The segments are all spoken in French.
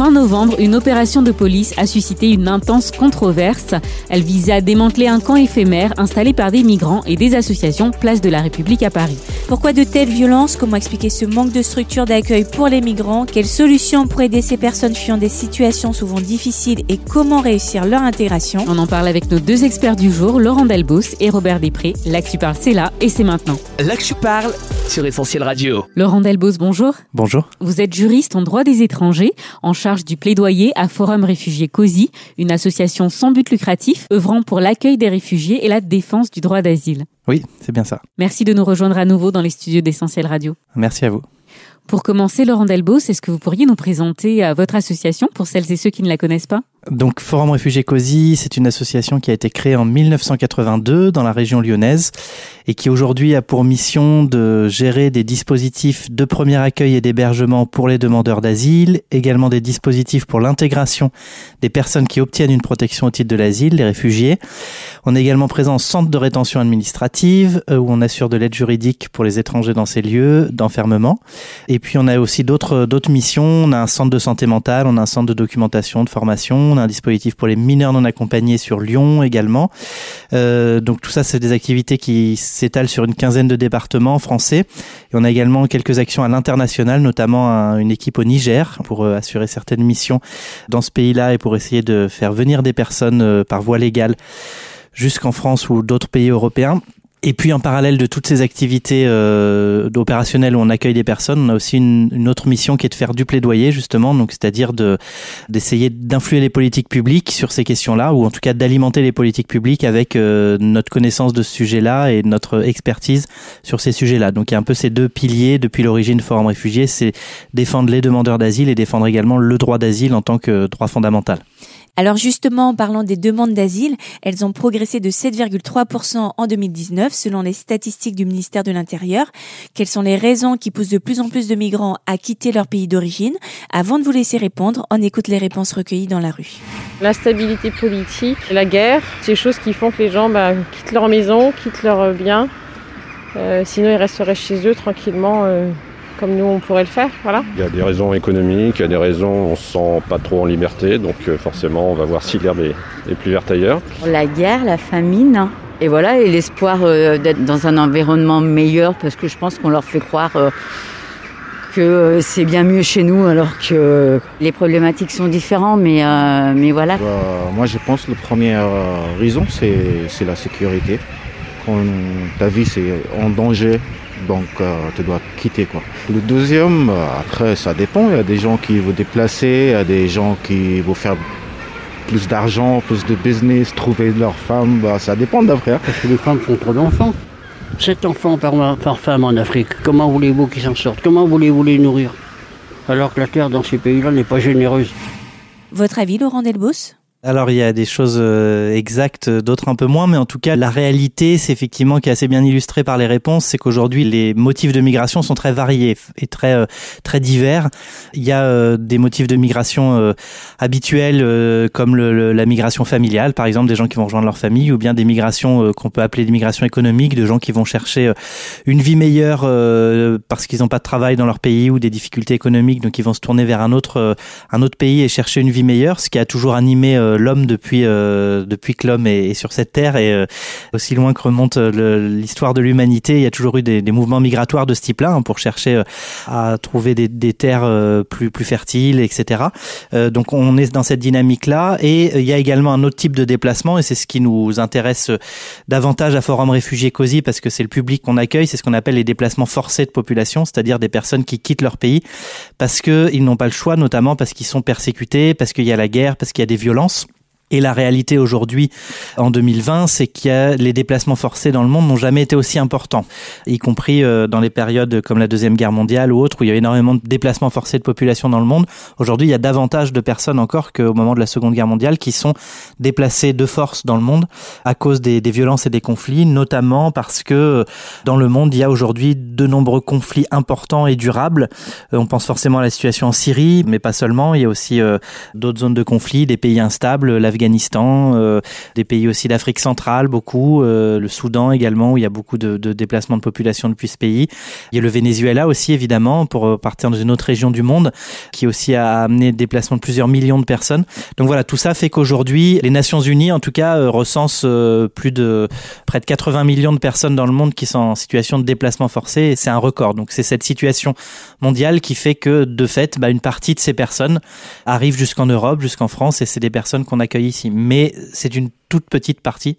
Fin novembre, une opération de police a suscité une intense controverse. Elle visait à démanteler un camp éphémère installé par des migrants et des associations Place de la République à Paris. Pourquoi de telles violences? Comment expliquer ce manque de structure d'accueil pour les migrants? Quelles solutions pour aider ces personnes fuyant des situations souvent difficiles et comment réussir leur intégration? On en parle avec nos deux experts du jour, Laurent Delbos et Robert Després. Là que tu parles, c'est là et c'est maintenant. Là que je parle sur Essentiel Radio. Laurent Delbos, bonjour. Bonjour. Vous êtes juriste en droit des étrangers, en charge du plaidoyer à Forum Réfugiés COSI, une association sans but lucratif œuvrant pour l'accueil des réfugiés et la défense du droit d'asile. Oui, c'est bien ça. Merci de nous rejoindre à nouveau dans les studios d'Essentiel Radio. Merci à vous. Pour commencer, Laurent Delbos, est-ce que vous pourriez nous présenter euh, votre association pour celles et ceux qui ne la connaissent pas? Donc Forum Réfugiés COSI, c'est une association qui a été créée en 1982 dans la région lyonnaise et qui aujourd'hui a pour mission de gérer des dispositifs de premier accueil et d'hébergement pour les demandeurs d'asile, également des dispositifs pour l'intégration des personnes qui obtiennent une protection au titre de l'asile, les réfugiés. On est également présent en centre de rétention administrative euh, où on assure de l'aide juridique pour les étrangers dans ces lieux d'enfermement. Et puis on a aussi d'autres d'autres missions. On a un centre de santé mentale, on a un centre de documentation, de formation, on a un dispositif pour les mineurs non accompagnés sur Lyon également. Euh, donc tout ça, c'est des activités qui s'étalent sur une quinzaine de départements français. Et on a également quelques actions à l'international, notamment un- une équipe au Niger pour euh, assurer certaines missions dans ce pays-là et pour essayer de faire venir des personnes euh, par voie légale jusqu'en France ou d'autres pays européens. Et puis en parallèle de toutes ces activités euh, opérationnelles où on accueille des personnes, on a aussi une, une autre mission qui est de faire du plaidoyer justement, donc c'est-à-dire de d'essayer d'influer les politiques publiques sur ces questions-là, ou en tout cas d'alimenter les politiques publiques avec euh, notre connaissance de ce sujet-là et notre expertise sur ces sujets-là. Donc il y a un peu ces deux piliers depuis l'origine Forum Réfugiés, c'est défendre les demandeurs d'asile et défendre également le droit d'asile en tant que droit fondamental. Alors justement, en parlant des demandes d'asile, elles ont progressé de 7,3% en 2019 selon les statistiques du ministère de l'Intérieur. Quelles sont les raisons qui poussent de plus en plus de migrants à quitter leur pays d'origine? Avant de vous laisser répondre, on écoute les réponses recueillies dans la rue. L'instabilité politique, la guerre, ces choses qui font que les gens bah, quittent leur maison, quittent leurs biens. Euh, sinon, ils resteraient chez eux tranquillement, euh, comme nous, on pourrait le faire. Voilà. Il y a des raisons économiques, il y a des raisons où on se sent pas trop en liberté, donc euh, forcément on va voir si l'herbe est, plus verte ailleurs. La guerre, la famine, et voilà, et l'espoir euh, d'être dans un environnement meilleur, parce que je pense qu'on leur fait croire euh, que euh, c'est bien mieux chez nous, alors que les problématiques sont différentes, mais, euh, mais voilà. Bah, moi, je pense que la première raison, c'est c'est la sécurité. Quand ta vie c'est en danger, donc euh, tu dois quitter. quoi. Le deuxième, euh, après, ça dépend. Il y a des gens qui vont déplacer, il y a des gens qui vont faire plus d'argent, plus de business, trouver leur femme. Bah, ça dépend d'après. hein. Parce que les femmes font trop d'enfants. Sept enfants par, par femme en Afrique. Comment voulez-vous qu'ils s'en sortent? Comment voulez-vous les nourrir? Alors que la terre dans ces pays-là n'est pas généreuse. Votre avis, Laurent Delbos? Alors il y a des choses euh, exactes, d'autres un peu moins, mais en tout cas la réalité, c'est effectivement qui est assez bien illustrée par les réponses, c'est qu'aujourd'hui les motifs de migration sont très variés et très euh, très divers. Il y a euh, des motifs de migration euh, habituels euh, comme le- la migration familiale, par exemple des gens qui vont rejoindre leur famille, ou bien des migrations euh, qu'on peut appeler des migrations économiques, de gens qui vont chercher euh, une vie meilleure euh, parce qu'ils n'ont pas de travail dans leur pays ou des difficultés économiques, donc ils vont se tourner vers un autre euh, un autre pays et chercher une vie meilleure, ce qui a toujours animé euh, l'homme depuis euh, depuis que l'homme est, sur cette terre et euh, aussi loin que remonte euh, l'histoire de l'humanité, il y a toujours eu des, mouvements migratoires de ce type-là hein, pour chercher euh, à trouver des, terres euh, plus plus fertiles, etc. Euh, donc on est dans cette dynamique-là et euh, il y a également un autre type de déplacement et c'est ce qui nous intéresse euh, davantage à Forum Réfugiés COSI parce que c'est le public qu'on accueille, c'est ce qu'on appelle les déplacements forcés de population, c'est-à-dire des personnes qui quittent leur pays parce qu'ils n'ont pas le choix, notamment parce qu'ils sont persécutés, parce qu'il y a la guerre, parce qu'il y a des violences. Et la réalité aujourd'hui, en 2020, c'est a les déplacements forcés dans le monde n'ont jamais été aussi importants, y compris euh, dans les périodes comme la deuxième guerre mondiale ou autres où il y a énormément de déplacements forcés de population dans le monde. Aujourd'hui, il y a davantage de personnes encore qu'au moment de la seconde guerre mondiale qui sont déplacées de force dans le monde à cause des, violences et des conflits, notamment parce que euh, dans le monde, il y a aujourd'hui de nombreux conflits importants et durables. Euh, On pense forcément à la situation en Syrie, mais pas seulement. Il y a aussi d'autres zones de conflit, des pays instables, l'Afghanistan l'Afghanistan, euh, des pays aussi d'Afrique centrale, beaucoup, euh, le Soudan également, où il y a beaucoup de, de, déplacements de population depuis ce pays. Il y a le Venezuela aussi, évidemment, pour partir dans une autre région du monde, qui aussi a amené le déplacement de plusieurs millions de personnes. Donc voilà, tout ça fait qu'aujourd'hui, les Nations Unies, en tout cas, recensent plus de près de 80 millions de personnes dans le monde qui sont en situation de déplacement forcé, c'est un record. Donc c'est cette situation mondiale qui fait que, de fait, bah, une partie de ces personnes arrivent jusqu'en Europe, jusqu'en France, et c'est des personnes qu'on accueille ici. Mais c'est une toute petite partie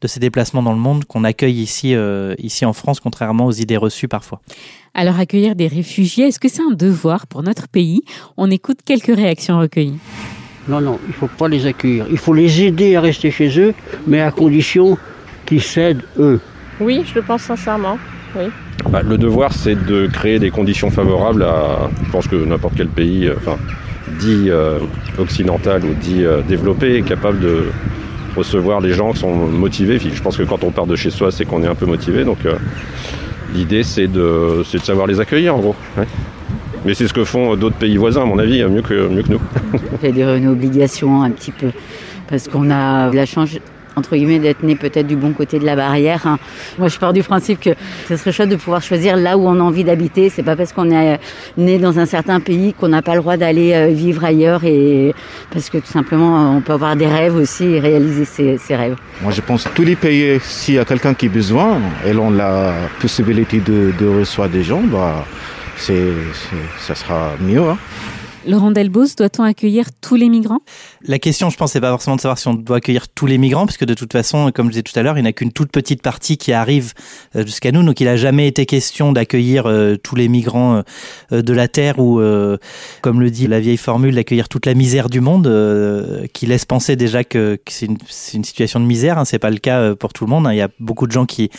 de ces déplacements dans le monde qu'on accueille ici, euh, ici en France, contrairement aux idées reçues parfois. Alors accueillir des réfugiés, est-ce que c'est un devoir pour notre pays? On écoute quelques réactions recueilles. Non, non, il ne faut pas les accueillir. Il faut les aider à rester chez eux, mais à condition qu'ils cèdent eux. Oui, je le pense sincèrement. Oui. Bah, le devoir, c'est de créer des conditions favorables à, je pense que n'importe quel pays, euh, enfin, dit euh, occidental ou dit euh, développé, est capable de recevoir les gens qui sont motivés. Je pense que quand on part de chez soi, c'est qu'on est un peu motivé. Donc l'idée, c'est de, de savoir les accueillir, en gros. Mais c'est ce que font d'autres pays voisins, à mon avis, mieux que, mieux que nous. C'est une obligation un petit peu. Parce qu'on a la chance entre guillemets, d'être né peut-être du bon côté de la barrière. Hein. Moi, je pars du principe que ce serait chouette de pouvoir choisir là où on a envie d'habiter. C'est pas parce qu'on est né dans un certain pays qu'on n'a pas le droit d'aller euh, vivre ailleurs et parce que tout simplement, on peut avoir des rêves aussi et réaliser ses, rêves. Moi, je pense que tous les pays, s'il y a quelqu'un qui a besoin, et l'on la possibilité de, de recevoir des gens, bah, c'est, ça sera mieux. Hein. Laurent Delbos, doit-on accueillir tous les migrants? La question, je pense, c'est pas forcément de savoir si on doit accueillir tous les migrants, puisque de toute façon, comme je disais tout à l'heure, il n'y a qu'une toute petite partie qui arrive euh, jusqu'à nous. Donc, il n'a jamais été question d'accueillir euh, tous les migrants euh, de la Terre ou, comme le dit la vieille formule, d'accueillir toute la misère du monde, qui laisse penser déjà que, c'est une, situation de misère. Hein. C'est pas le cas pour tout le monde. Hein. Il y a beaucoup de gens qui,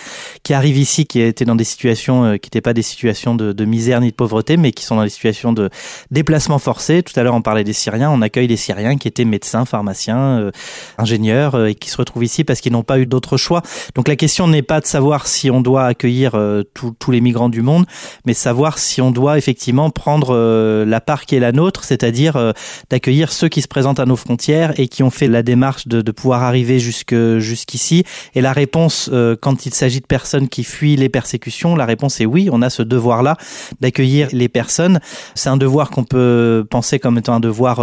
arrivent ici, qui étaient dans des situations qui n'étaient pas des situations de, de misère ni de pauvreté, mais qui sont dans des situations de déplacement fort tout à l'heure, on parlait des Syriens. On accueille des Syriens qui étaient médecins, pharmaciens, euh, ingénieurs euh, et qui se retrouvent ici parce qu'ils n'ont pas eu d'autre choix. Donc la question n'est pas de savoir si on doit accueillir euh, tous les migrants du monde, mais savoir si on doit effectivement prendre la part qui est la nôtre, c'est-à-dire d'accueillir ceux qui se présentent à nos frontières et qui ont fait la démarche de, pouvoir arriver jusque jusqu'ici. Et la réponse, quand il s'agit de personnes qui fuient les persécutions, la réponse est oui. On a ce devoir-là d'accueillir les personnes. C'est un devoir qu'on peut pensé comme étant un devoir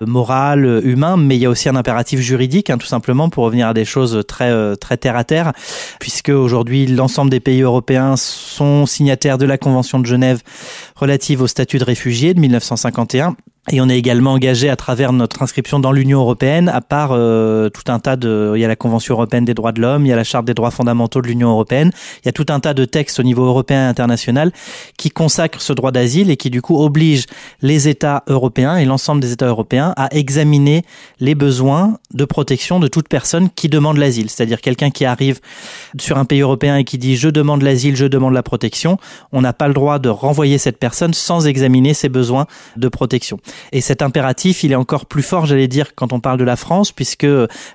moral, humain, mais il y a aussi un impératif juridique, hein, tout simplement pour revenir à des choses très euh, très terre à terre, puisque aujourd'hui l'ensemble des pays européens sont signataires de la Convention de Genève relative au statut de réfugié de 1951 et on est également engagé à travers notre inscription dans l'Union européenne, à part euh, tout un tas de... Il y a la Convention européenne des droits de l'homme, il y a la Charte des droits fondamentaux de l'Union européenne, il y a tout un tas de textes au niveau européen et international qui consacrent ce droit d'asile et qui du coup obligent les États européens et l'ensemble des États européens à examiner les besoins de protection de toute personne qui demande l'asile. C'est-à-dire quelqu'un qui arrive sur un pays européen et qui dit je demande l'asile, je demande la protection, on n'a pas le droit de renvoyer cette personne sans examiner ses besoins de protection. Et cet impératif, il est encore plus fort, j'allais dire, quand on parle de la France, puisque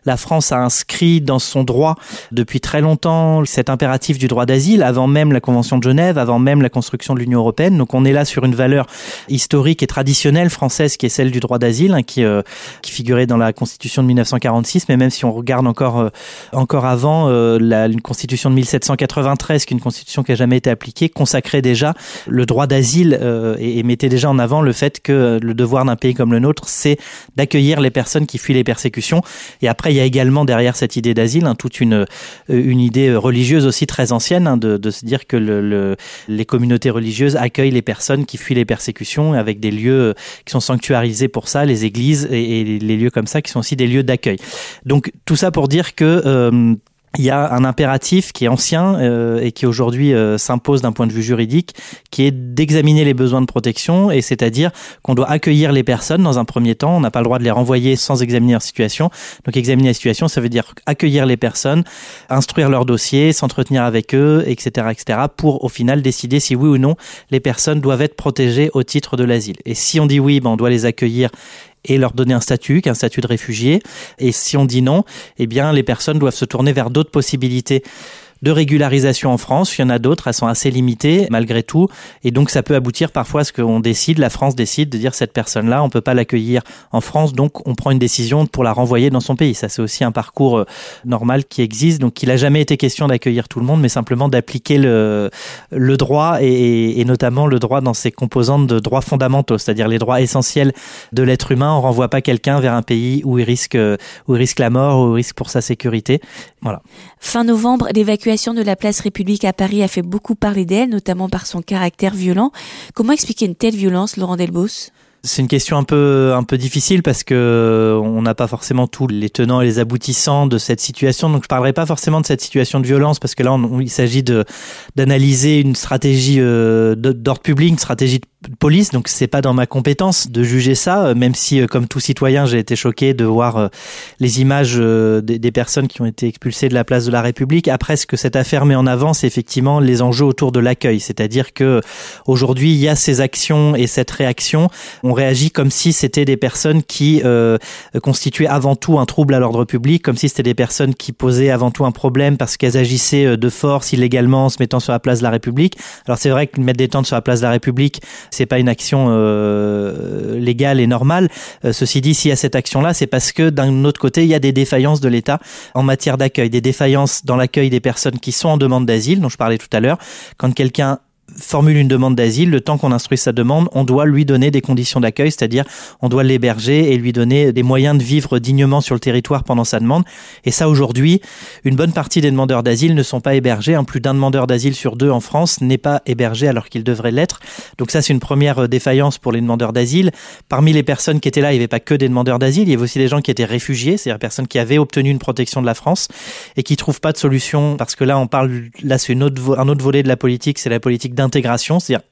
la France a inscrit dans son droit depuis très longtemps cet impératif du droit d'asile, avant même la Convention de Genève, avant même la construction de l'Union européenne. Donc on est là sur une valeur historique et traditionnelle française qui est celle du droit d'asile, hein, qui, euh, qui figurait dans la Constitution de 1946, mais même si on regarde encore, euh, encore avant, euh, la, une Constitution de 1793, qui est une Constitution qui n'a jamais été appliquée, consacrait déjà le droit d'asile et, et mettait déjà en avant le fait que le devoir d'un pays comme le nôtre, c'est d'accueillir les personnes qui fuient les persécutions. Et après, il y a également derrière cette idée d'asile hein, toute une, euh, une idée religieuse aussi très ancienne hein, de, se dire que le, les communautés religieuses accueillent les personnes qui fuient les persécutions avec des lieux euh, qui sont sanctuarisés pour ça, les églises et, les lieux comme ça qui sont aussi des lieux d'accueil. Donc tout ça pour dire que euh, il y a un impératif qui est ancien euh, et qui aujourd'hui euh, s'impose d'un point de vue juridique, qui est d'examiner les besoins de protection, et c'est-à-dire qu'on doit accueillir les personnes dans un premier temps, on n'a pas le droit de les renvoyer sans examiner leur situation. Donc examiner la situation, ça veut dire accueillir les personnes, instruire leur dossier, s'entretenir avec eux, etc., etc., pour au final décider si oui ou non les personnes doivent être protégées au titre de l'asile. Et si on dit oui, ben on doit les accueillir et leur donner un statut, qu'un statut de réfugié. Et si on dit non, eh bien, les personnes doivent se tourner vers d'autres possibilités de régularisation en France. Il y en a d'autres, elles sont assez limitées malgré tout. Et donc ça peut aboutir parfois à ce qu'on décide, la France décide de dire cette personne-là, on peut pas l'accueillir en France, donc on prend une décision pour la renvoyer dans son pays. Ça c'est aussi un parcours euh, normal qui existe. Donc il n'a jamais été question d'accueillir tout le monde, mais simplement d'appliquer le, le droit et, et, notamment le droit dans ses composantes de droits fondamentaux, c'est-à-dire les droits essentiels de l'être humain. On renvoie pas quelqu'un vers un pays où il risque, où il risque la mort, où il risque pour sa sécurité. Voilà. Fin novembre, l'évacuation de la place République à Paris a fait beaucoup parler d'elle, notamment par son caractère violent. Comment expliquer une telle violence, Laurent Delbos? C'est une question un peu un peu difficile parce que on n'a pas forcément tous les tenants et les aboutissants de cette situation. Donc je parlerai pas forcément de cette situation de violence parce que là il s'agit d'analyser une stratégie euh, d'ordre public, une stratégie de police, donc c'est pas dans ma compétence de juger ça, euh, même si euh, comme tout citoyen j'ai été choqué de voir les images des, personnes qui ont été expulsées de la place de la République. Après, ce que cette affaire met en avant, c'est effectivement les enjeux autour de l'accueil, c'est-à-dire que aujourd'hui il y a ces actions et cette réaction, on réagit comme si c'était des personnes qui euh, constituaient avant tout un trouble à l'ordre public, comme si c'était des personnes qui posaient avant tout un problème parce qu'elles agissaient de force illégalement en se mettant sur la place de la République. Alors c'est vrai que mettre des tentes sur la place de la République, c'est pas une action euh, légale et normale. Euh, ceci dit, s'il y a cette action-là, c'est parce que d'un autre côté, il y a des défaillances de l'État en matière d'accueil, des défaillances dans l'accueil des personnes qui sont en demande d'asile, dont je parlais tout à l'heure. Quand quelqu'un formule une demande d'asile, le temps qu'on instruit sa demande, on doit lui donner des conditions d'accueil, c'est-à-dire on doit l'héberger et lui donner des moyens de vivre dignement sur le territoire pendant sa demande. Et ça, aujourd'hui, une bonne partie des demandeurs d'asile ne sont pas hébergés. Un plus d'un demandeur d'asile sur deux en France n'est pas hébergé alors qu'il devrait l'être. Donc ça, c'est une première euh, défaillance pour les demandeurs d'asile. Parmi les personnes qui étaient là, il n'y avait pas que des demandeurs d'asile, il y avait aussi des gens qui étaient réfugiés, c'est-à-dire personnes qui avaient obtenu une protection de la France et qui trouvent pas de solution parce que là, on parle, là, c'est un autre volet de la politique, c'est la politique d'intégration, c'est-à-dire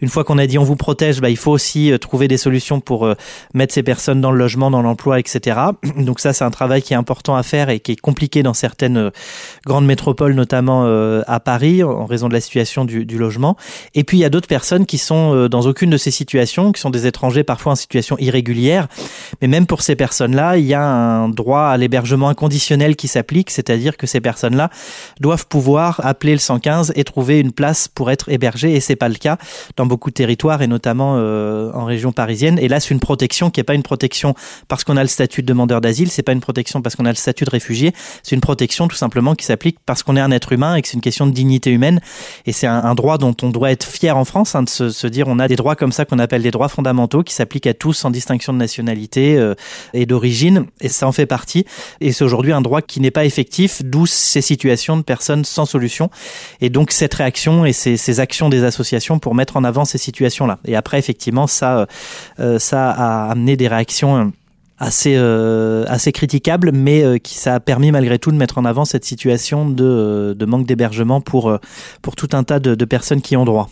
une fois qu'on a dit on vous protège, bah, il faut aussi euh, trouver des solutions pour euh, mettre ces personnes dans le logement, dans l'emploi, etc. Donc ça, c'est un travail qui est important à faire et qui est compliqué dans certaines euh, grandes métropoles, notamment à Paris, en raison de la situation du, logement. Et puis il y a d'autres personnes qui sont dans aucune de ces situations, qui sont des étrangers parfois en situation irrégulière. Mais même pour ces personnes-là, il y a un droit à l'hébergement inconditionnel qui s'applique, c'est-à-dire que ces personnes-là doivent pouvoir appeler le 115 et trouver une place pour être hébergées. Et c'est pas le cas beaucoup de territoires et notamment euh, en région parisienne. Et là, c'est une protection qui n'est pas une protection parce qu'on a le statut de demandeur d'asile, c'est pas une protection parce qu'on a le statut de réfugié, c'est une protection tout simplement qui s'applique parce qu'on est un être humain et que c'est une question de dignité humaine. Et c'est un, droit dont on doit être fier en France, hein, de se, dire on a des droits comme ça qu'on appelle des droits fondamentaux qui s'appliquent à tous sans distinction de nationalité euh, et d'origine. Et ça en fait partie. Et c'est aujourd'hui un droit qui n'est pas effectif, d'où ces situations de personnes sans solution. Et donc cette réaction et ces actions des associations pour mettre en avant ces situations-là. Et après, effectivement, ça, euh, ça a amené des réactions euh, assez euh, assez critiquables, mais euh, qui ça a permis malgré tout de mettre en avant cette situation de, euh, de manque d'hébergement pour pour tout un tas de personnes qui ont droit.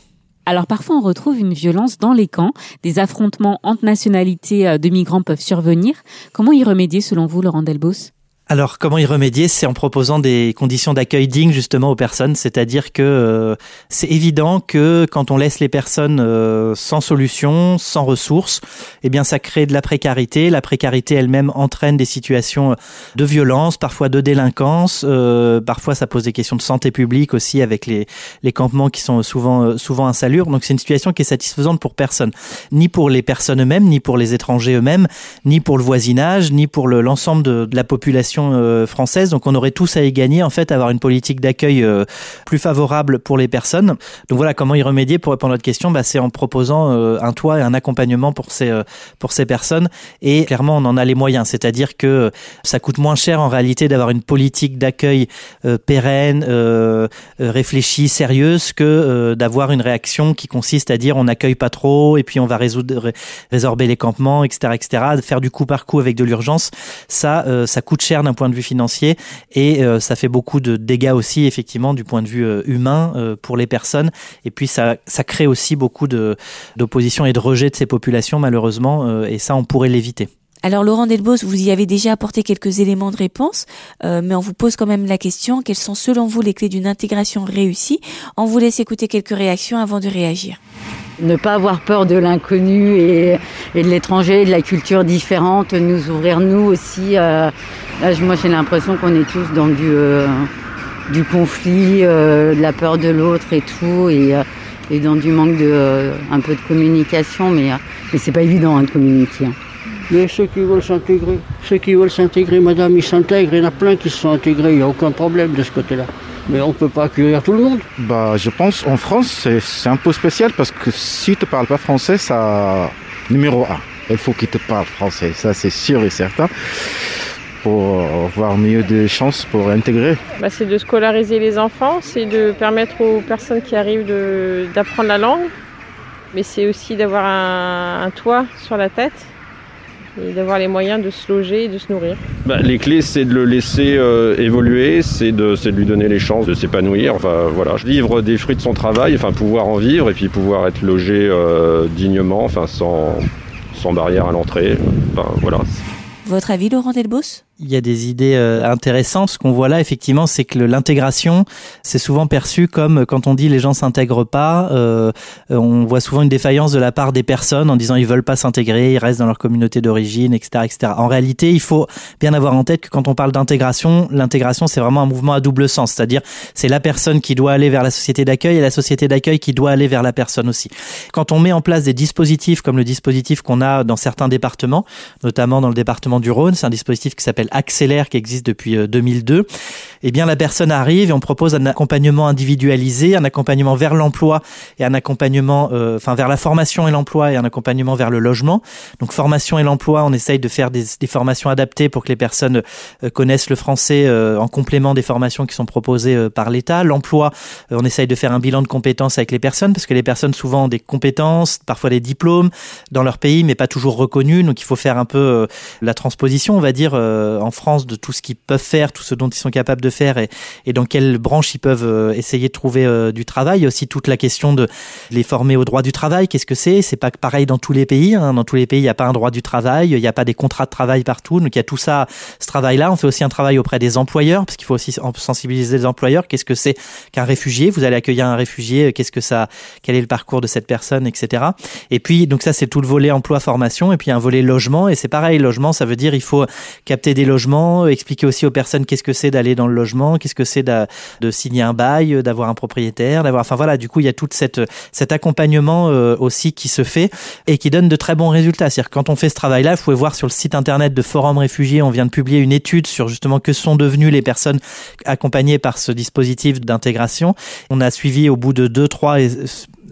Alors parfois on retrouve une violence dans les camps, des affrontements entre nationalités de migrants peuvent survenir. Comment y remédier selon vous, Laurent Delbos? Alors, comment y remédier? C'est en proposant des conditions d'accueil dignes justement aux personnes. C'est-à-dire que euh, c'est évident que quand on laisse les personnes euh, sans solution, sans ressources, eh bien, ça crée de la précarité. La précarité elle-même entraîne des situations de violence, parfois de délinquance. Euh, parfois, ça pose des questions de santé publique aussi avec les, les campements qui sont souvent souvent insalubres. Donc, c'est une situation qui est satisfaisante pour personne, ni pour les personnes eux-mêmes, ni pour les étrangers eux-mêmes, ni pour le voisinage, ni pour l'ensemble de la population euh, française. Donc on aurait tous à y gagner en fait, avoir une politique d'accueil euh, plus favorable pour les personnes. Donc voilà, comment y remédier pour répondre à votre question, bah, c'est en proposant euh, un toit et un accompagnement pour ces pour ces personnes. Et clairement, on en a les moyens, c'est-à-dire que ça coûte moins cher en réalité d'avoir une politique d'accueil pérenne, réfléchie, sérieuse, que d'avoir une réaction qui consiste à dire on n'accueille pas trop et puis on va résorber les campements, etc., etc. Faire du coup par coup avec de l'urgence, ça ça coûte cher d'un point de vue financier et euh, ça fait beaucoup de dégâts aussi effectivement du point de vue euh, humain euh, pour les personnes et puis ça, ça crée aussi beaucoup d'opposition et de rejet de ces populations malheureusement et ça on pourrait l'éviter. Alors Laurent Delbos, vous y avez déjà apporté quelques éléments de réponse, mais on vous pose quand même la question, quelles sont selon vous les clés d'une intégration réussie? On vous laisse écouter quelques réactions avant de réagir. Ne pas avoir peur de l'inconnu et, de l'étranger, de la culture différente, nous ouvrir nous aussi. Euh, moi j'ai l'impression qu'on est tous dans du... Euh, conflit, de la peur de l'autre et tout, et, et, dans du manque de un peu de communication, mais, mais c'est pas évident hein, de communiquer. Hein. Mais ceux qui veulent s'intégrer, ceux qui veulent s'intégrer, madame, ils s'intègrent. Il y en a plein qui se sont intégrés, il n'y a aucun problème de ce côté-là. Mais on ne peut pas accueillir tout le monde. Bah, je pense en France, c'est un peu spécial parce que si tu ne parles pas français, ça. Numéro un, il faut qu'ils te parlent français, ça c'est sûr et certain pour avoir mieux de chances pour intégrer bah, C'est de scolariser les enfants, c'est de permettre aux personnes qui arrivent d'apprendre la langue, mais c'est aussi d'avoir un, toit sur la tête et d'avoir les moyens de se loger et de se nourrir. Bah, les clés, c'est de le laisser euh, évoluer, c'est de, de, lui donner les chances de s'épanouir, enfin voilà, vivre des fruits de son travail, enfin pouvoir en vivre et puis pouvoir être logé euh, dignement, enfin sans, sans barrière à l'entrée. Enfin, voilà. Votre avis, Laurent Delbos? Il y a des idées euh, intéressantes. Ce qu'on voit là, effectivement, c'est que l'intégration, c'est souvent perçu comme quand on dit les gens s'intègrent pas, euh, on voit souvent une défaillance de la part des personnes en disant ils veulent pas s'intégrer, ils restent dans leur communauté d'origine, etc., etc. En réalité, il faut bien avoir en tête que quand on parle d'intégration, l'intégration c'est vraiment un mouvement à double sens, c'est-à-dire c'est la personne qui doit aller vers la société d'accueil et la société d'accueil qui doit aller vers la personne aussi. Quand on met en place des dispositifs comme le dispositif qu'on a dans certains départements, notamment dans le département du Rhône, c'est un dispositif qui s'appelle Accélère qui existe depuis 2002, euh, eh bien la personne arrive et on propose un accompagnement individualisé, un accompagnement vers l'emploi et un accompagnement, euh, enfin vers la formation et l'emploi et un accompagnement vers le logement. Donc formation et l'emploi, on essaye de faire des, des, formations adaptées pour que les personnes euh, connaissent le français en complément des formations qui sont proposées par l'État. L'emploi, on essaye de faire un bilan de compétences avec les personnes parce que les personnes souvent ont des compétences, parfois des diplômes dans leur pays, mais pas toujours reconnus. Donc il faut faire un peu la transposition, on va dire, en France de tout ce qu'ils peuvent faire, tout ce dont ils sont capables de faire et, et dans quelle branche ils peuvent euh, essayer de trouver euh, du travail. Il y a aussi toute la question de les former au droit du travail. Qu'est-ce que c'est? C'est pas pareil dans tous les pays. Hein. Dans tous les pays, il n'y a pas un droit du travail, il n'y a pas des contrats de travail partout. Donc il y a tout ça, ce travail-là. On fait aussi un travail auprès des employeurs parce qu'il faut aussi sensibiliser les employeurs. Qu'est-ce que c'est qu'un réfugié? Vous allez accueillir un réfugié. Qu'est-ce que ça Quel est le parcours de cette personne, etc. Et puis donc ça c'est tout le volet emploi formation et puis un volet logement et c'est pareil. Logement, ça veut dire il faut capter des logements expliquer aussi aux personnes qu'est-ce que c'est d'aller dans le logement, qu'est-ce que c'est de, signer un bail, d'avoir un propriétaire, d'avoir, enfin voilà, du coup il y a tout cette, cet accompagnement euh, aussi qui se fait et qui donne de très bons résultats. C'est-à-dire quand on fait ce travail-là, vous pouvez voir sur le site internet de Forum Réfugiés, on vient de publier une étude sur justement que sont devenues les personnes accompagnées par ce dispositif d'intégration. On a suivi au bout de 2, 3 et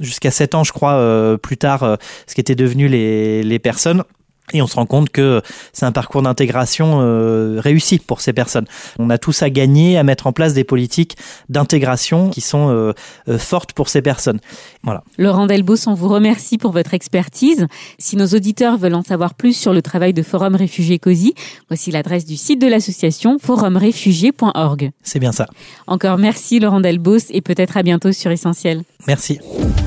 jusqu'à 7 ans, je crois, euh, plus tard, euh, ce qui était devenu les, les personnes. Et on se rend compte que c'est un parcours d'intégration euh, réussi pour ces personnes. On a tous à gagner à mettre en place des politiques d'intégration qui sont euh, euh, fortes pour ces personnes. Voilà. Laurent Delbos, on vous remercie pour votre expertise. Si nos auditeurs veulent en savoir plus sur le travail de Forum Réfugiés COSI, voici l'adresse du site de l'association forumréfugiés.org. C'est bien ça. Encore merci Laurent Delbos et peut-être à bientôt sur Essentiel. Merci.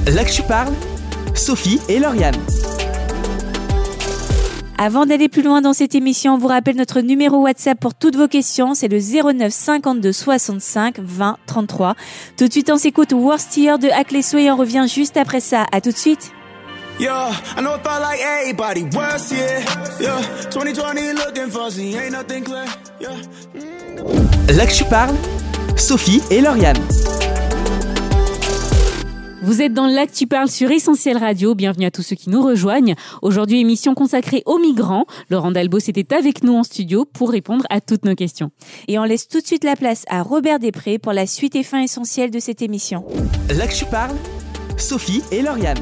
Là que tu parles, Sophie et Lauriane. Avant d'aller plus loin dans cette émission, on vous rappelle notre numéro WhatsApp pour toutes vos questions. C'est le 09 52 65 20 33. Tout de suite, on s'écoute Worst Year de Akleso et on revient juste après ça. À tout de suite. Yeah, I know it felt like everybody worse, yeah. Yeah, 2020 looking fuzzy, ain't nothing clear, yeah. Là que tu parles, Sophie et Lauriane. Vous êtes dans Lac tu parles sur Essentiel Radio. Bienvenue à tous ceux qui nous rejoignent. Aujourd'hui, émission consacrée aux migrants. Laurent Dalbos était avec nous en studio pour répondre à toutes nos questions. Et on laisse tout de suite la place à Robert Després pour la suite et fin essentielle de cette émission. Là tu parles, Sophie et Lauriane.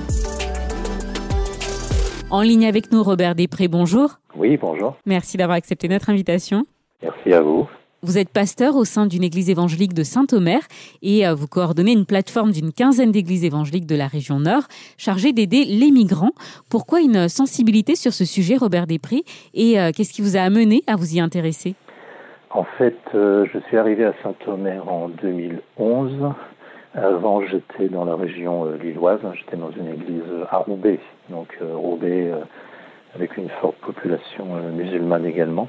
En ligne avec nous, Robert Després, bonjour. Oui, bonjour. Merci d'avoir accepté notre invitation. Merci à vous. Vous êtes pasteur au sein d'une église évangélique de Saint-Omer et euh, vous coordonnez une plateforme d'une quinzaine d'églises évangéliques de la région Nord chargée d'aider les migrants. Pourquoi une sensibilité sur ce sujet, Robert Després, et euh, qu'est-ce qui vous a amené à vous y intéresser? En fait, euh, je suis arrivé à Saint-Omer en 2011. Avant, j'étais dans la région lilloise, j'étais dans une église à Roubaix, donc Roubaix avec une forte population musulmane également.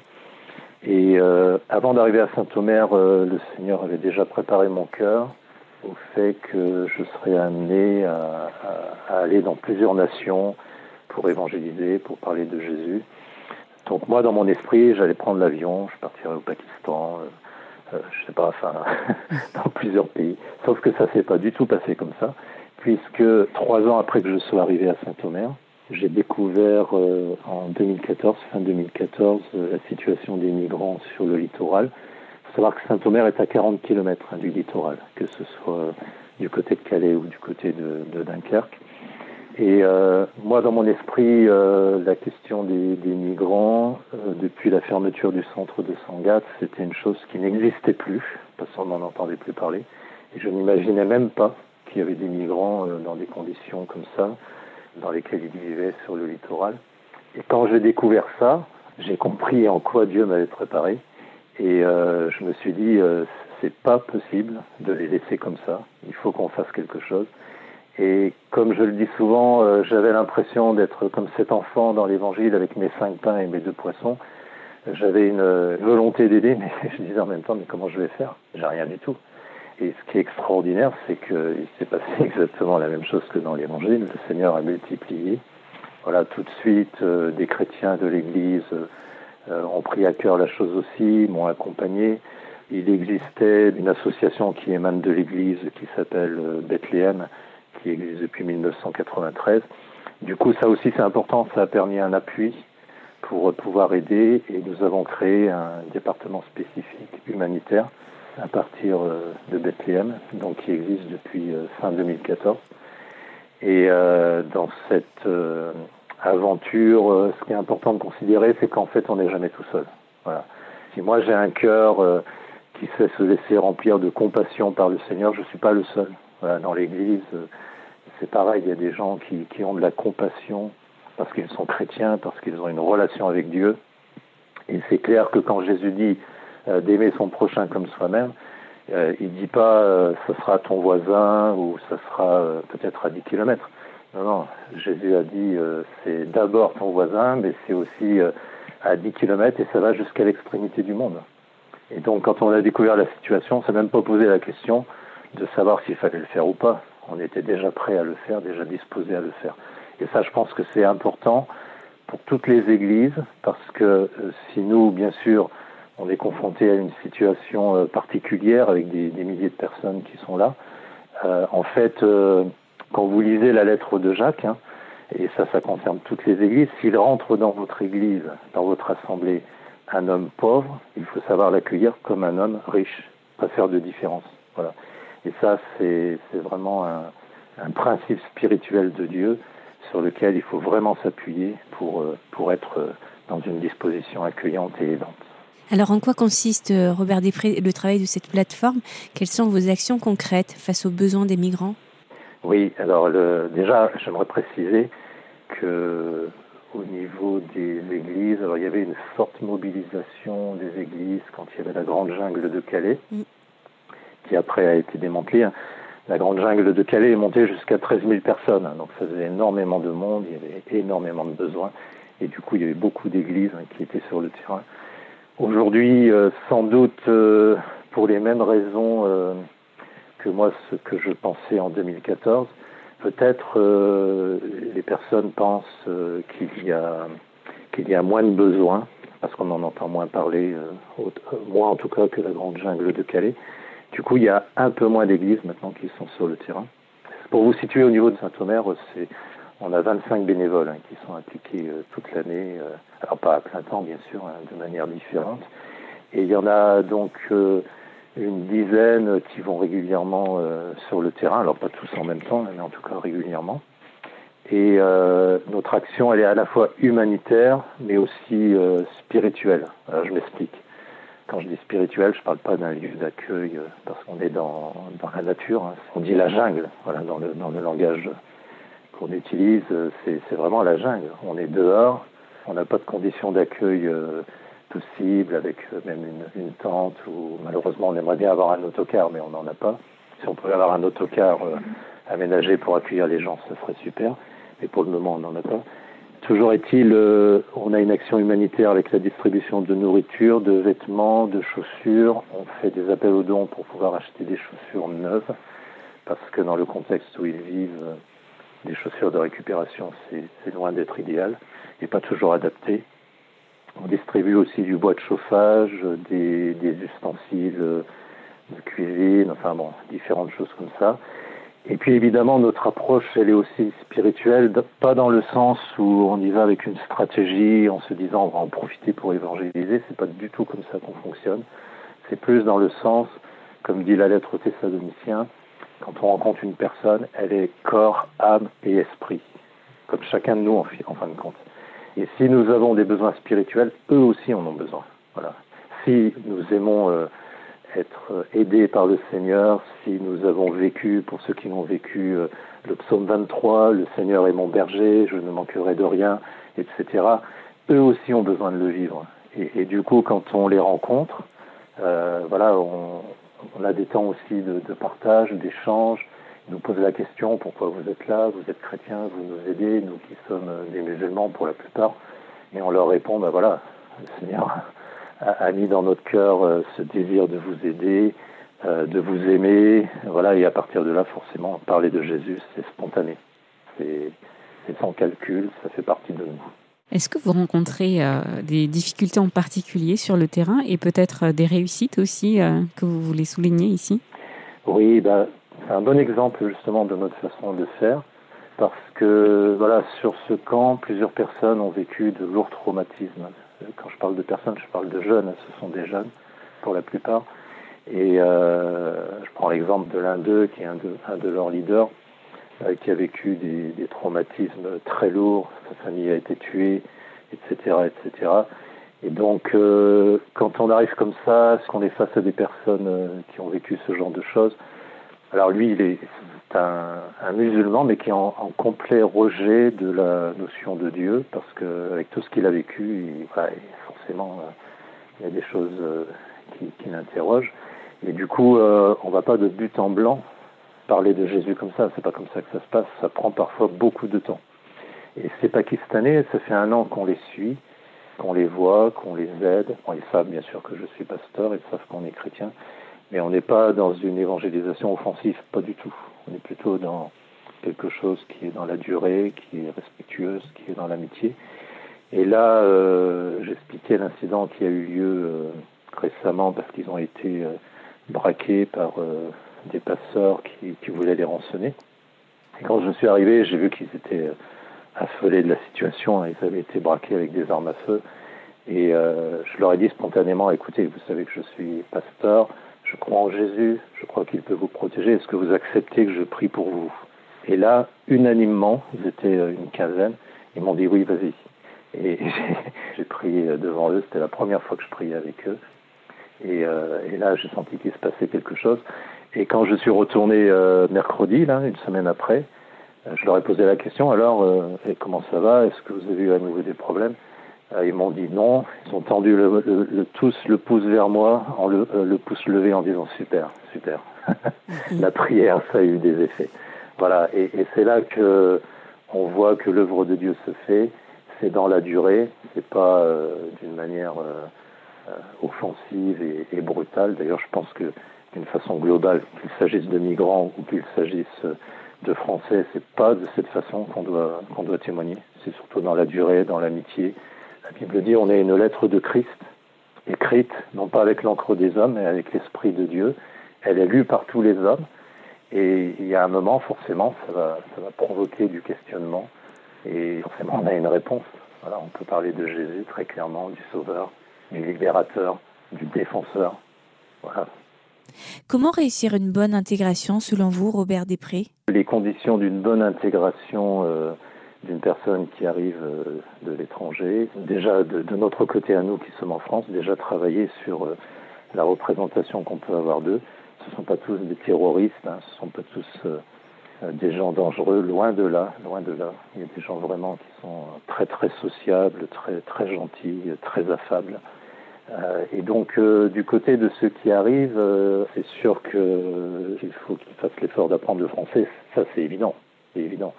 Et euh, avant d'arriver à Saint-Omer, euh, le Seigneur avait déjà préparé mon cœur au fait que je serais amené à, aller dans plusieurs nations pour évangéliser, pour parler de Jésus. Donc moi, dans mon esprit, j'allais prendre l'avion, je partirais au Pakistan, euh, euh, je sais pas, enfin, dans plusieurs pays. Sauf que ça s'est pas du tout passé comme ça, puisque trois ans après que je sois arrivé à Saint-Omer, j'ai découvert euh, en 2014, fin 2014, euh, la situation des migrants sur le littoral. Il faut savoir que Saint-Omer est à 40 km hein, du littoral, que ce soit du côté de Calais ou du côté de, Dunkerque. Et euh, moi, dans mon esprit, la question des, des migrants, depuis la fermeture du centre de Sangatte, c'était une chose qui n'existait plus, parce qu'on n'en entendait plus parler. Et je n'imaginais même pas qu'il y avait des migrants dans des conditions comme ça, dans lesquelles ils vivaient sur le littoral. Et quand j'ai découvert ça, j'ai compris en quoi Dieu m'avait préparé. Et je me suis dit, c'est pas possible de les laisser comme ça. Il faut qu'on fasse quelque chose. Et comme je le dis souvent, euh, j'avais l'impression d'être comme cet enfant dans l'évangile avec mes cinq pains et mes deux poissons. J'avais une, volonté d'aider, mais je disais en même temps, mais comment je vais faire? J'ai rien du tout. Et ce qui est extraordinaire, c'est qu'il s'est passé exactement la même chose que dans l'évangile. Le Seigneur a multiplié. Voilà, tout de suite, euh, des chrétiens de l'Église euh, ont pris à cœur la chose aussi, m'ont accompagné. Il existait une association qui émane de l'Église qui s'appelle Bethléem, qui existe depuis 1993. Du coup, ça aussi c'est important, ça a permis un appui pour pouvoir aider et nous avons créé un département spécifique humanitaire à partir euh, de Bethléem, donc qui existe depuis euh, fin 2014. Et euh, dans cette aventure, ce qui est important de considérer, c'est qu'en fait, on n'est jamais tout seul. Si moi j'ai un cœur qui sait se laisser remplir de compassion par le Seigneur, je ne suis pas le seul. Dans l'Église, c'est pareil, il y a des gens qui, ont de la compassion parce qu'ils sont chrétiens, parce qu'ils ont une relation avec Dieu. Et c'est clair que quand Jésus dit d'aimer son prochain comme soi-même, euh, il dit pas euh, ce sera ton voisin ou ce sera euh, peut-être à 10 kilomètres. Non, non, Jésus a dit euh, c'est d'abord ton voisin, mais c'est aussi à 10 kilomètres et ça va jusqu'à l'extrémité du monde. Et donc quand on a découvert la situation, on s'est même pas posé la question de savoir s'il fallait le faire ou pas on était déjà prêt à le faire, déjà disposé à le faire. Et ça, je pense que c'est important pour toutes les églises, parce que euh, si nous, bien sûr, on est confronté à une situation euh, particulière avec des, milliers de personnes qui sont là, euh, en fait, euh, quand vous lisez la lettre de Jacques, hein, et ça, ça concerne toutes les églises, s'il rentre dans votre église, dans votre assemblée, un homme pauvre, il faut savoir l'accueillir comme un homme riche, pas faire de différence. Voilà. Et ça, c'est vraiment un, principe spirituel de Dieu sur lequel il faut vraiment s'appuyer pour, pour être dans une disposition accueillante et aidante. Alors en quoi consiste, euh, Robert Després, le travail de cette plateforme? Quelles sont vos actions concrètes face aux besoins des migrants? Oui, alors le, déjà, j'aimerais préciser que au niveau des églises, alors il y avait une forte mobilisation des églises quand il y avait la grande jungle de Calais. Mm qui après a été démantelée. La grande jungle de Calais est montée jusqu'à 13 000 personnes, donc ça faisait énormément de monde, il y avait énormément de besoins, et du coup il y avait beaucoup d'églises hein, qui étaient sur le terrain. Aujourd'hui, euh, sans doute euh, pour les mêmes raisons euh, que moi, ce que je pensais en 2014, peut-être les personnes pensent qu'il y a qu'il y a moins de besoins parce qu'on en entend moins parler, moins en tout cas que la grande jungle de Calais. Du coup, il y a un peu moins d'églises maintenant qui sont sur le terrain. Pour vous situer au niveau de Saint-Omer, c'est on a 25 bénévoles hein, qui sont impliqués euh, toute l'année, euh, alors pas à plein temps bien sûr, hein, de manière différente. Et il y en a donc euh, une dizaine qui vont régulièrement sur le terrain, alors pas tous en même temps, mais en tout cas régulièrement. Et notre action, elle est à la fois humanitaire, mais aussi spirituelle. Je m'explique. Quand je dis spirituel, je ne parle pas d'un lieu d'accueil parce qu'on est dans, la nature. Hein. On dit la jungle, voilà, dans le langage qu'on utilise, euh, c'est vraiment la jungle. On est dehors, on n'a pas de conditions d'accueil euh, possibles avec euh, même une, tente ou malheureusement on aimerait bien avoir un autocar mais on n'en a pas. Si on pouvait avoir un autocar aménagé pour accueillir les gens, ce serait super. Mais pour le moment, on n'en a pas. Toujours est-il, on a une action humanitaire avec la distribution de nourriture, de vêtements, de chaussures. On fait des appels aux dons pour pouvoir acheter des chaussures neuves, parce que dans le contexte où ils vivent, des chaussures de récupération, c'est loin d'être idéal et pas toujours adapté. On distribue aussi du bois de chauffage, des, des ustensiles de cuisine, enfin bon, différentes choses comme ça. Et puis évidemment, notre approche, elle est aussi spirituelle, pas dans le sens où on y va avec une stratégie en se disant on va en profiter pour évangéliser, c'est pas du tout comme ça qu'on fonctionne. C'est plus dans le sens, comme dit la lettre aux Thessaloniciens, quand on rencontre une personne, elle est corps, âme et esprit, comme chacun de nous en, fin de compte. Et si nous avons des besoins spirituels, eux aussi en ont besoin. Voilà. Si nous aimons euh, être aidés par le Seigneur, si nous avons vécu, pour ceux qui l'ont vécu, euh, le psaume 23, le Seigneur est mon berger, je ne manquerai de rien, etc., eux aussi ont besoin de le vivre. Et, du coup, quand on les rencontre, euh, voilà, on, a des temps aussi de, partage, d'échange. Ils nous posent la question pourquoi vous êtes là, vous êtes chrétiens, vous nous aidez, nous qui sommes des musulmans pour la plupart. Et on leur répond, ben voilà, le Seigneur a, mis dans notre cœur euh, ce désir de vous aider, euh, de vous aimer. Voilà, et à partir de là, forcément, parler de Jésus, c'est spontané. C'est sans calcul, ça fait partie de nous. Est-ce que vous rencontrez euh, des difficultés en particulier sur le terrain et peut-être des réussites aussi que vous voulez souligner ici? Oui, ben, c'est un bon exemple justement de notre façon de faire. Parce que voilà, sur ce camp, plusieurs personnes ont vécu de lourds traumatismes. Quand je parle de personnes, je parle de jeunes, ce sont des jeunes pour la plupart. Et euh, je prends l'exemple de l'un d'eux, qui est un de, leurs leaders, euh, qui a vécu des, des, traumatismes très lourds, sa famille a été tuée, etc. etc. Et donc, euh, quand on arrive comme ça, qu'on est face à des personnes euh, qui ont vécu ce genre de choses, alors lui, il est, c'est un, un, musulman, mais qui est en, en, complet rejet de la notion de Dieu, parce que avec tout ce qu'il a vécu, il, voilà, forcément, euh, il y a des choses euh, qui, qui l'interrogent. Et du coup, euh, on va pas de but en blanc parler de Jésus comme ça. C'est pas comme ça que ça se passe. Ça prend parfois beaucoup de temps. Et ces Pakistanais, ça fait un an qu'on les suit, qu'on les voit, qu'on les aide. Ils savent bien sûr que je suis pasteur, ils savent qu'on est chrétien. Mais on n'est pas dans une évangélisation offensive, pas du tout. On est plutôt dans quelque chose qui est dans la durée, qui est respectueuse, qui est dans l'amitié. Et là, euh, j'expliquais l'incident qui a eu lieu euh, récemment parce qu'ils ont été euh, braqués par des passeurs qui, voulaient les rançonner. Et quand je suis arrivé, j'ai vu qu'ils étaient affolés de la situation. Ils avaient été braqués avec des armes à feu. Et je leur ai dit spontanément, écoutez, vous savez que je suis pasteur, je crois en Jésus, je crois qu'il peut vous protéger, est-ce que vous acceptez que je prie pour vous? Et là, unanimement, ils étaient euh, une quinzaine, ils m'ont dit oui, vas-y. Et j'ai prié devant eux, c'était la première fois que je priais avec eux. Euh, et là, j'ai senti qu'il se passait quelque chose. Et quand je suis retourné euh, mercredi, là, une semaine après, euh, je leur ai posé la question, alors, euh, et comment ça va? Est-ce que vous avez eu à nouveau des problèmes? Ils m'ont dit non. Ils ont tendu le, le, le tous le pouce vers moi, en le, le pouce levé en disant super, super. La prière, ça a eu des effets. Voilà. Et, et c'est là que on voit que l'œuvre de Dieu se fait. C'est dans la durée. C'est pas euh, d'une manière euh, offensive et, et brutale. D'ailleurs, je pense que d'une façon globale, qu'il s'agisse de migrants ou qu'il s'agisse de Français, c'est pas de cette façon qu'on doit qu'on doit témoigner. C'est surtout dans la durée, dans l'amitié, la Bible dit on est une lettre de Christ, écrite non pas avec l'encre des hommes, mais avec l'Esprit de Dieu. Elle est lue par tous les hommes. Et il y a un moment, forcément, ça va, ça va provoquer du questionnement. Et forcément, on a une réponse. Voilà, on peut parler de Jésus très clairement, du Sauveur, du Libérateur, du Défenseur. Voilà. Comment réussir une bonne intégration, selon vous, Robert Després? Les conditions d'une bonne intégration euh, d'une personne qui arrive euh, de l'étranger. Déjà, de, notre côté à nous qui sommes en France, déjà travailler sur euh, la représentation qu'on peut avoir d'eux. Ce ne sont pas tous des terroristes, hein, ce ne sont pas tous des gens dangereux, loin de là, loin de là. Il y a des gens vraiment qui sont très très sociables, très très gentils, très affables. Euh, et donc euh, du côté de ceux qui arrivent, euh, c'est sûr qu'il faut qu'ils fassent l'effort d'apprendre le français, ça c'est évident, c'est évident.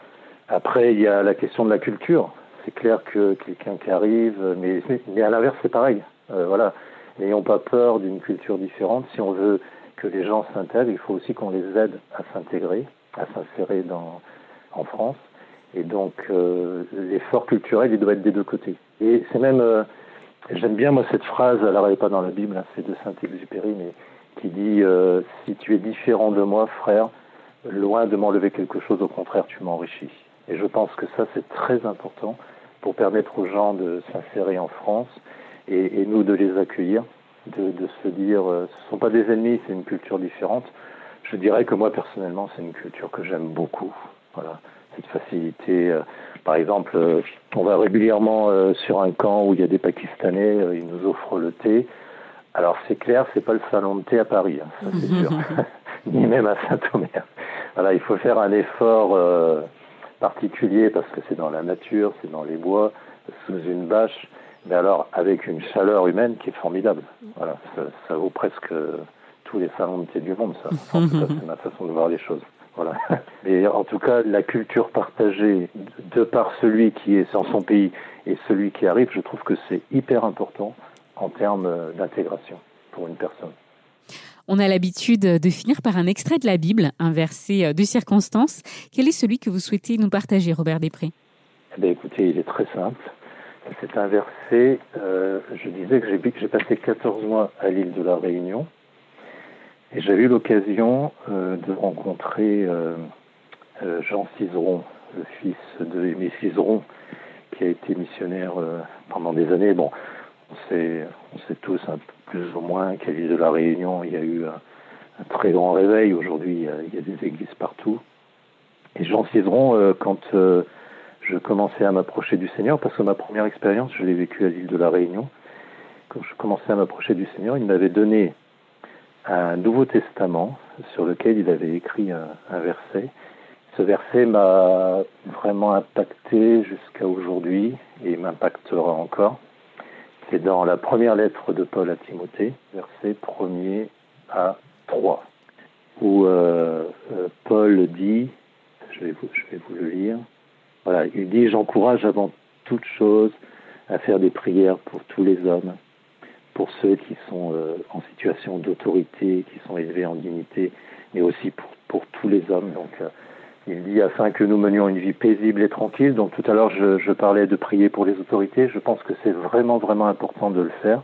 Après, il y a la question de la culture. C'est clair que quelqu'un qui arrive, mais, mais à l'inverse, c'est pareil. Voilà. N'ayons pas peur d'une culture différente. Si on veut que les gens s'intègrent, il faut aussi qu'on les aide à s'intégrer, à s'insérer dans en France. Et donc, l'effort culturel, il doit être des deux côtés. Et c'est même, J'aime bien moi cette phrase, alors elle n'est pas dans la Bible, hein, c'est de Saint-Exupéry, mais qui dit euh, Si tu es différent de moi, frère, loin de m'enlever quelque chose, au contraire, tu m'enrichis. Et je pense que ça, c'est très important pour permettre aux gens de s'insérer en France et, et, nous de les accueillir, de, de se dire euh, ce ne sont pas des ennemis, c'est une culture différente. Je dirais que moi, personnellement, c'est une culture que j'aime beaucoup. Voilà, cette facilité. Euh, par exemple, euh, on va régulièrement euh, sur un camp où il y a des Pakistanais, ils nous offrent le thé. Alors c'est clair, c'est pas le salon de thé à Paris, hein, ça c'est sûr, ni même à Saint-Omer. Voilà, il faut faire un effort euh, particulier parce que c'est dans la nature, c'est dans les bois, sous une bâche, mais alors avec une chaleur humaine qui est formidable. Voilà, ça, ça vaut presque tous les salons de thé du monde, ça. En tout cas, c'est ma façon de voir les choses. Voilà. Mais en tout cas, la culture partagée de par celui qui est dans son pays et celui qui arrive, je trouve que c'est hyper important en termes d'intégration pour une personne. On a l'habitude de finir par un extrait de la Bible, un verset de circonstance. Quel est celui que vous souhaitez nous partager, Robert Després eh bien, Écoutez, il est très simple. C'est un verset, euh, je disais que j'ai passé 14 mois à l'île de la Réunion et j'ai eu l'occasion euh, de rencontrer euh, euh, Jean Cizeron, le fils de Aimé Cizeron, qui a été missionnaire pendant des années. Bon, on sait, on sait tous plus ou moins qu'à l'île de la Réunion, il y a eu un, un très grand réveil. Aujourd'hui, il y a des églises partout. Et Jean Cizeron, quand je commençais à m'approcher du Seigneur, parce que ma première expérience, je l'ai vécue à l'île de la Réunion, quand je commençais à m'approcher du Seigneur, il m'avait donné un Nouveau Testament sur lequel il avait écrit un, un verset. Ce verset m'a vraiment impacté jusqu'à aujourd'hui et m'impactera encore. C'est dans la première lettre de Paul à Timothée, verset 1er à 3, où euh, euh, Paul dit, je vais, vous, je vais vous le lire, voilà, il dit J'encourage avant toute chose à faire des prières pour tous les hommes pour ceux qui sont euh, en situation d'autorité, qui sont élevés en dignité, mais aussi pour, tous les hommes. Donc, euh, il dit afin que nous menions une vie paisible et tranquille. Donc, tout à l'heure, je, parlais de prier pour les autorités. Je pense que c'est vraiment, vraiment important de le faire,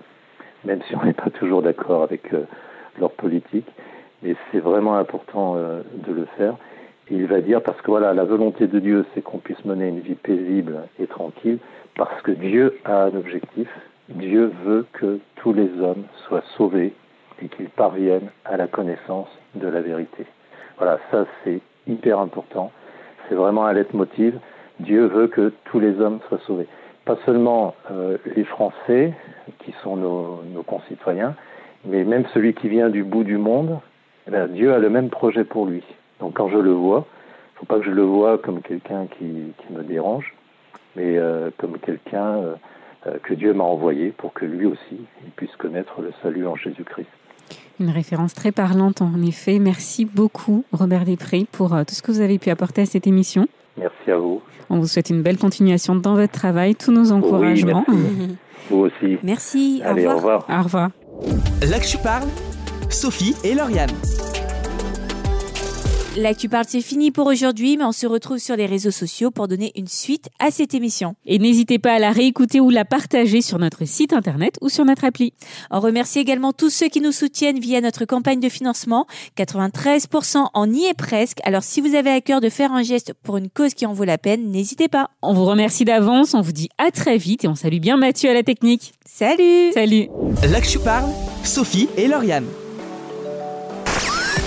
même si on n'est pas toujours d'accord avec euh, leur politique. Mais c'est vraiment important de le faire. Il va dire, parce que voilà, la volonté de Dieu, c'est qu'on puisse mener une vie paisible et tranquille, parce que Dieu a un objectif, Dieu veut que tous les hommes soient sauvés et qu'ils parviennent à la connaissance de la vérité. Voilà, ça c'est hyper important. C'est vraiment un leitmotiv. Dieu veut que tous les hommes soient sauvés. Pas seulement euh, les Français, qui sont nos, concitoyens, mais même celui qui vient du bout du monde, eh bien, Dieu a le même projet pour lui. Donc quand je le vois, il ne faut pas que je le vois comme quelqu'un qui, qui, me dérange, mais euh, comme quelqu'un euh, que Dieu m'a envoyé pour que lui aussi il puisse connaître le salut en Jésus-Christ. Une référence très parlante en effet. Merci beaucoup Robert Després pour tout ce que vous avez pu apporter à cette émission. Merci à vous. On vous souhaite une belle continuation dans votre travail, tous nos encouragements. Oui, vous aussi. Merci. Allez, au revoir. Au revoir. Là que tu parles, Sophie et Lauriane. Là tu parles, c'est fini pour aujourd'hui, mais on se retrouve sur les réseaux sociaux pour donner une suite à cette émission. Et n'hésitez pas à la réécouter ou la partager sur notre site internet ou sur notre appli. On remercie également tous ceux qui nous soutiennent via notre campagne de financement. 93% en y est presque. Alors si vous avez à cœur de faire un geste pour une cause qui en vaut la peine, n'hésitez pas. On vous remercie d'avance, on vous dit à très vite et on salue bien Mathieu à la technique. Salut Salut Là que tu parles, Sophie et Lauriane.